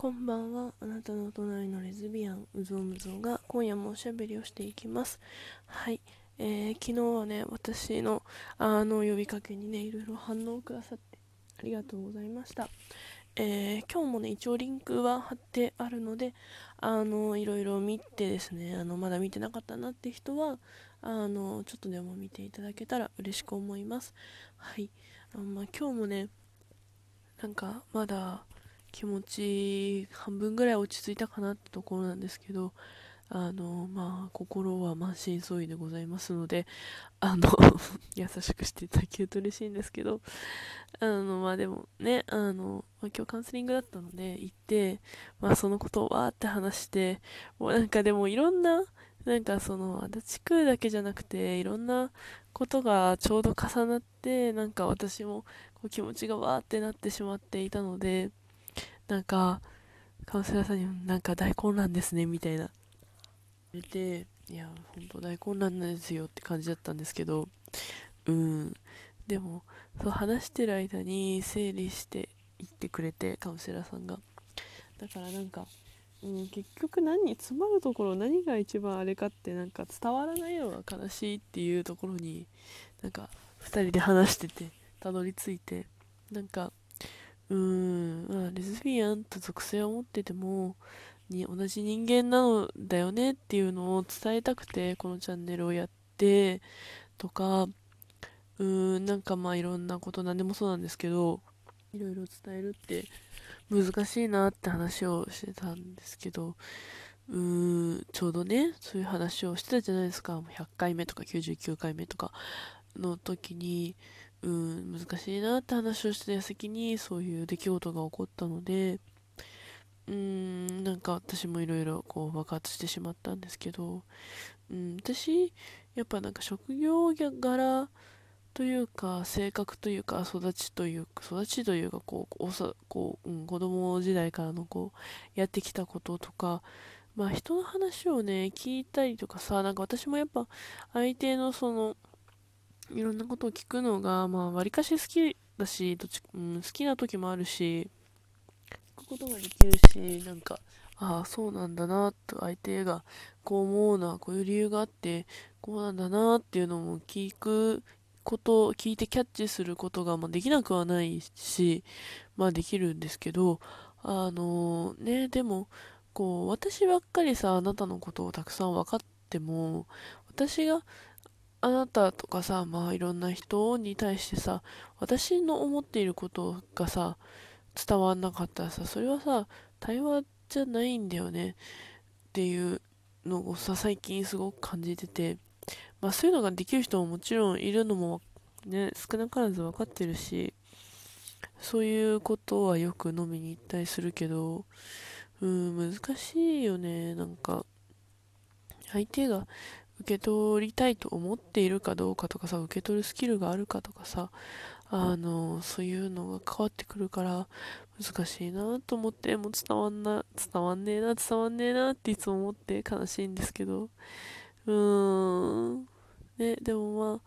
こんばんは。あなたの隣のレズビアン、うぞうむぞうが今夜もおしゃべりをしていきます。はい。えー、昨日はね、私のあの呼びかけにね、いろいろ反応くださってありがとうございました。えー、今日もね、一応リンクは貼ってあるので、あの、いろいろ見てですね、あの、まだ見てなかったなって人は、あの、ちょっとでも見ていただけたら嬉しく思います。はい。あまあ、今日もね、なんか、まだ、気持ち半分ぐらい落ち着いたかなってところなんですけどあのまあ心は満身創痍でございますのであの 優しくしていただけると嬉しいんですけどあのまあでもねあの、まあ、今日カウンセリングだったので行ってまあそのことをわーって話してもうなんかでもいろんななんかその足立区だけじゃなくていろんなことがちょうど重なってなんか私もこう気持ちがわーってなってしまっていたのでなんか、カウンセラーさんになんか大混乱ですね、みたいな。言て、いや、ほんと大混乱なんですよって感じだったんですけど、うん。でも、そう話してる間に整理していってくれて、カウンセラーさんが。だからなんか、うん、結局何に詰まるところ何が一番あれかってなんか伝わらないのが悲しいっていうところになんか2人で話しててたどり着いてなんかうん、まあ、レズビアンと属性を持ってても、に同じ人間なのだよねっていうのを伝えたくて、このチャンネルをやって、とか、うーん、なんかまあいろんなこと何でもそうなんですけど、いろいろ伝えるって難しいなって話をしてたんですけど、うーん、ちょうどね、そういう話をしてたじゃないですか。100回目とか99回目とかの時に、うん、難しいなって話をしてた矢先にそういう出来事が起こったので、うん、なんか私もいろいろこう爆発してしまったんですけど、うん、私、やっぱなんか職業柄というか、性格というか、育ちというか、育ちというか、こう、おさこう、うん、子供時代からのこう、やってきたこととか、まあ人の話をね、聞いたりとかさ、なんか私もやっぱ相手のその、いろんなことを聞くのが、まあ、わりかし好きだし、どっち、うん、好きな時もあるし、聞くことができるし、なんか、ああ、そうなんだな、と相手がこう思うのはこういう理由があって、こうなんだなっていうのも聞くこと、聞いてキャッチすることが、まあ、できなくはないし、まあできるんですけど、あのー、ね、でも、こう、私ばっかりさ、あなたのことをたくさん分かっても、私があなたとかさ、まあいろんな人に対してさ、私の思っていることがさ、伝わんなかったらさ、それはさ、対話じゃないんだよねっていうのをさ、最近すごく感じてて、まあそういうのができる人ももちろんいるのもね、少なからず分かってるし、そういうことはよく飲みに行ったりするけど、うん、難しいよね、なんか。相手が受け取りたいと思っているかどうかとかさ、受け取るスキルがあるかとかさ、あの、そういうのが変わってくるから難しいなと思って、もう伝わんな、伝わんねえな、伝わんねえなっていつも思って悲しいんですけど、うーん、ね、でもまあ、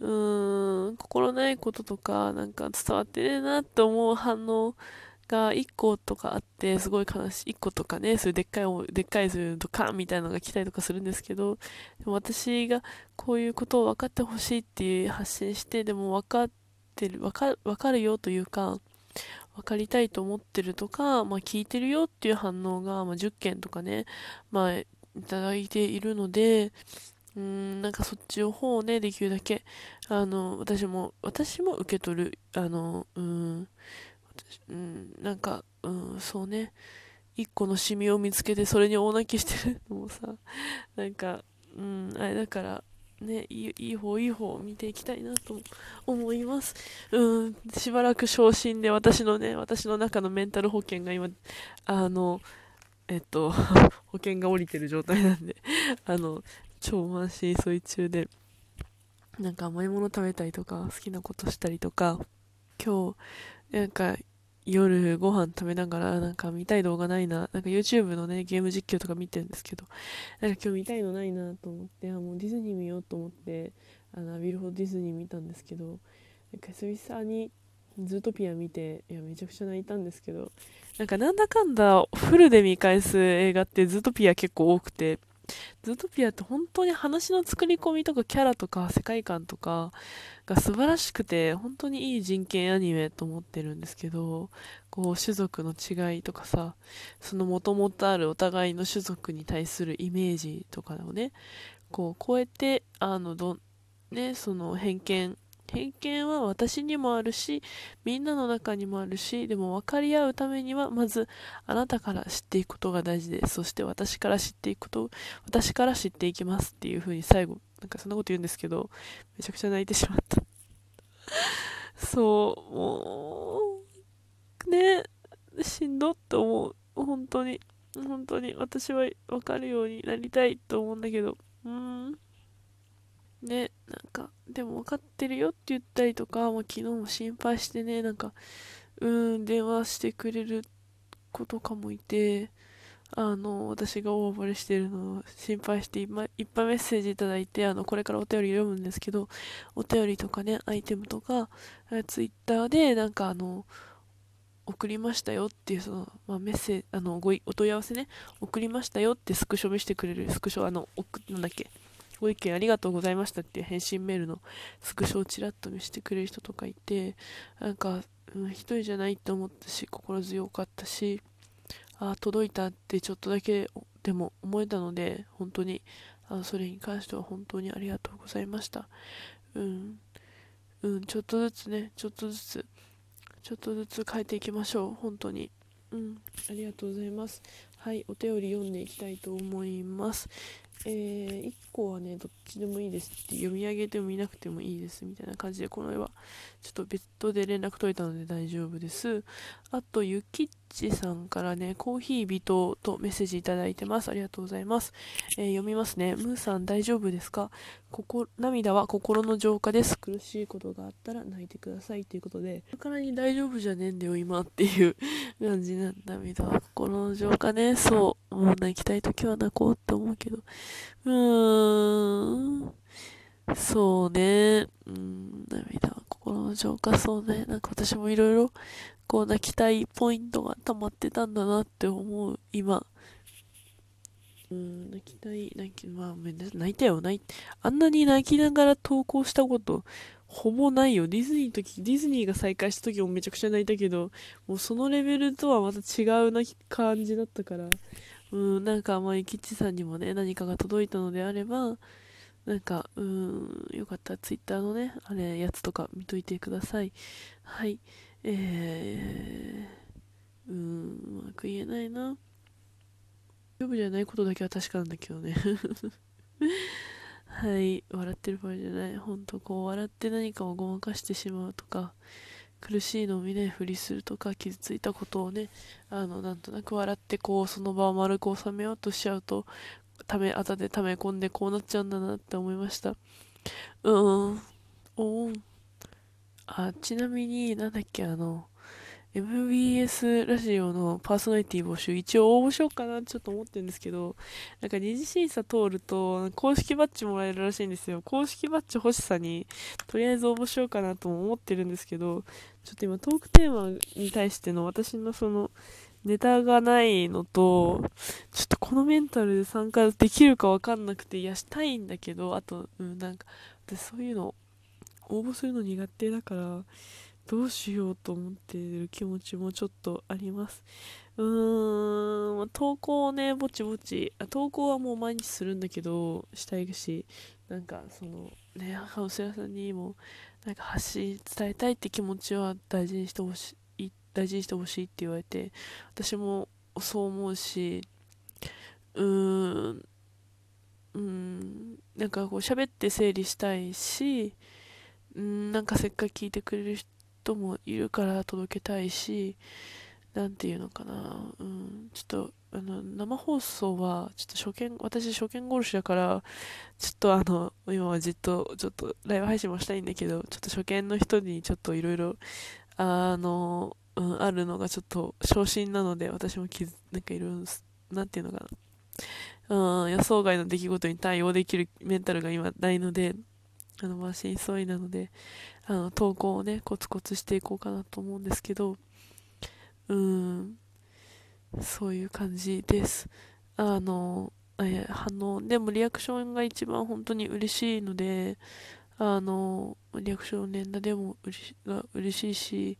うーん、心ないこととか、なんか伝わってねえなって思う反応が1個とかあって、すごい悲しい。1個とかね、そういうでっかい、でっかいそういうドカンみたいなのが来たりとかするんですけど、でも私がこういうことを分かってほしいっていう発信して、でも分かってる、分か分かるよというか、分かりたいと思ってるとか、まあ聞いてるよっていう反応が、まあ10件とかね、まあいただいているので、うん、なんかそっちの方をね、できるだけ、あの、私も、私も受け取る、あの、うん、うん、なんか、うん、そうね、一個のシミを見つけてそれに大泣きしてるのもさ、なんか、うん、あれだから、ね、いいいい方いい方を見ていきたいなと思います。うん、しばらく昇進で私のね、私の中のメンタル保険が今、あの、えっと、保険が降りてる状態なんで、あの、超満身創痍中で、なんか甘いもの食べたりとか、好きなことしたりとか、今日、なんか、夜ご飯食べながら、なんか見たい動画ないな、なんか YouTube のね、ゲーム実況とか見てるんですけど、なんか今日見たいのないなと思って、あ、もうディズニー見ようと思って、あの、ビルホディズニー見たんですけど、なんか久々にズートピア見て、いや、めちゃくちゃ泣いたんですけど、なんかなんだかんだフルで見返す映画ってズートピア結構多くて、ズートピアって本当に話の作り込みとかキャラとか世界観とかが素晴らしくて、本当にいい人権アニメと思ってるんですけど、こう種族の違いとかさ、その元々あるお互いの種族に対するイメージとかをね、こう超えて、あの、ど、ね、その偏見偏見は私にもあるし、みんなの中にもあるし、でも分かり合うためには、まずあなたから知っていくことが大事です。そして私から知っていくこと、私から知っていきますっていう風に最後、なんかそんなこと言うんですけど、めちゃくちゃ泣いてしまった そう、もう、ね、しんどって思う。本当に。本当に。私は分かるようになりたいと思うんだけど、うん。ね、なんか、でも分かってるよって言ったりとか、もう昨日も心配してね、なんか、うーん、電話してくれる子とかもいて、あの、私が大暴れしてるのを心配していっぱいっぱいメッセージいただいて、あの、これからお便り読むんですけど、お便りとかね、アイテムとか、ツイッターで、なんかあの、送りましたよっていう、その、まあ、メッセージ、あの、ごい、お問い合わせね、送りましたよってスクショ見せてくれる、スクショ、あの、送、なんだっけ、ご意見ありがとうございましたっていう返信メールのスクショをちらっと見せてくれる人とかいて、なんか、うん、一人じゃないって思ったし、心強かったし、あ届いたってちょっとだけでも思えたので、本当に、あのそれに関しては本当にありがとうございました。うん、うん、ちょっとずつね、ちょっとずつ、ちょっとずつ変えていきましょう、本当に。うん、ありがとうございます。はい、お便り読んでいきたいと思います。えー、1個はね、どっちでもいいですって読み上げても見なくてもいいですみたいな感じで、この絵はちょっと別途で連絡取れたので大丈夫です。あと、ゆきっちさんからね、コーヒー微糖とメッセージいただいてます。ありがとうございます。えー、読みますね。ムーさん大丈夫ですか？ここ涙は心の浄化です。苦しいことがあったら泣いてくださいということで、からに大丈夫じゃねえんだよ、今っていう感じなんだ。涙は心の浄化ね。そう。もう泣きたい時は泣こうって思うけど。うーん。そうね。うん、涙は心の浄化そうね。なんか私もいろいろ、こう泣きたいポイントが溜まってたんだなって思う、今。うん、泣きたい、泣き、まあ、めんなさい泣いたよ、泣い、あんなに泣きながら投稿したこと、ほぼないよ。ディズニーの時、ディズニーが再開した時もめちゃくちゃ泣いたけど、もうそのレベルとはまた違うな感じだったから、うん、なんかまあ、キッチさんにもね、何かが届いたのであれば、なんか、うん、よかったらツイッターのね、あれ、やつとか見といてください。はい。えー、うん、うまく言えないな。丈夫じゃないことだけは確かなんだけどね はい、笑ってる場合じゃない。ほんとこう、笑って何かをごまかしてしまうとか、苦しいのを見ないふりするとか、傷ついたことをね、あの、なんとなく笑ってこう、その場を丸く収めようとしちゃうと、ため、後で溜め込んでこうなっちゃうんだなって思いました。うーん、おん。あ、ちなみに、なんだっけ、あの、MBS ラジオのパーソナリティ募集、一応応募しようかなちょっと思ってるんですけど、なんか二次審査通ると、公式バッジもらえるらしいんですよ。公式バッジ欲しさに、とりあえず応募しようかなとも思ってるんですけど、ちょっと今トークテーマに対しての私のその、ネタがないのと、ちょっとこのメンタルで参加できるかわかんなくて、いや、したいんだけど、あと、うん、なんか、私そういうの、応募するの苦手だから、どうしようと思っている気持ちもちょっとあります。うーん、投稿をね、ぼちぼち、投稿はもう毎日するんだけど、したいし、なんかその、ね、ハウス屋さんにも、なんか発信、伝えたいって気持ちは大事にしてほしい、大事にしてほしいって言われて、私もそう思うし、うーん、うん、なんかこう喋って整理したいし、うん、なんかせっかく聞いてくれる人人もいるから届けたいし、なんていうのかな、うん、ちょっと、あの、生放送は、ちょっと初見、私初見殺しだから、ちょっとあの、今はじっと、ちょっとライブ配信もしたいんだけど、ちょっと初見の人にちょっといろいろ、あの、うん、あるのがちょっと昇進なので、私も気づ、なんかいろいろ、なんていうのかな、うん、予想外の出来事に対応できるメンタルが今ないので、あの、まあ、真相なので、あの、投稿をね、コツコツしていこうかなと思うんですけど、うん、そういう感じです。あの、え反応、でもリアクションが一番本当に嬉しいので、あの、リアクション連打でも嬉し嬉しいし、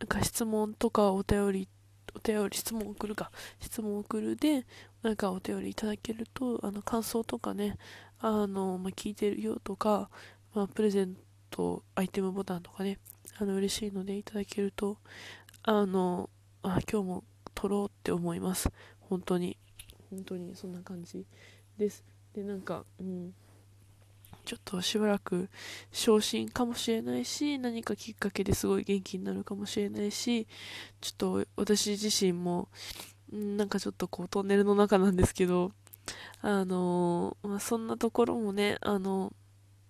なんか質問とかお便り、お便り、質問送るか、質問送るで、なんかお便りいただけると、あの、感想とかね、あの、まあ、聞いてるよとか、まあ、プレゼント、アイテムボタンとかね、あの、嬉しいのでいただけると、あの、あ、今日も撮ろうって思います。本当に。本当にそんな感じです。で、なんか、うん。ちょっとしばらく昇進かもしれないし、何かきっかけですごい元気になるかもしれないし、ちょっと私自身も、なんかちょっとこうトンネルの中なんですけど、あの、まあ、そんなところもね、あの、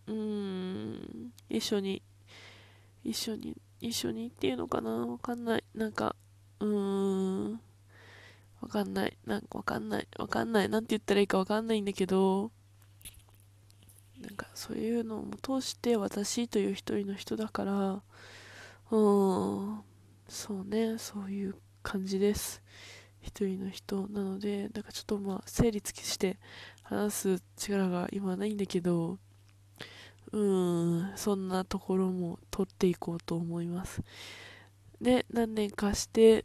うん、一緒に、一緒に、一緒にっていうのかな？わかんない。なんか、うーん、わかんない。なんかわかんない。わかんない。なんて言ったらいいかわかんないんだけど、なんかそういうのを通して私という一人の人だから、うん、そうね、そういう感じです。一人の人なので、なんかちょっとまあ、整理つきして話す力が今ないんだけど、うーん、そんなところも取っていこうと思います。で、何年かして、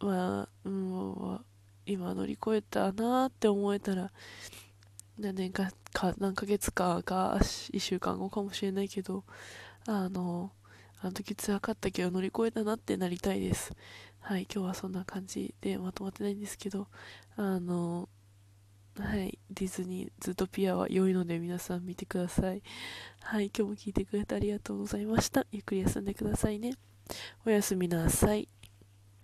まあ、うん、今乗り越えたなって思えたら、何年かか何ヶ月かが1週間後かもしれないけどあのあの時辛かったけど乗り越えたなってなりたいですはい今日はそんな感じでまとまってないんですけどあのはいディズニーズートピアは良いので皆さん見てください。はい今日も聞いてくれてありがとうございました。ゆっくり休んでくださいね。おやすみなさい。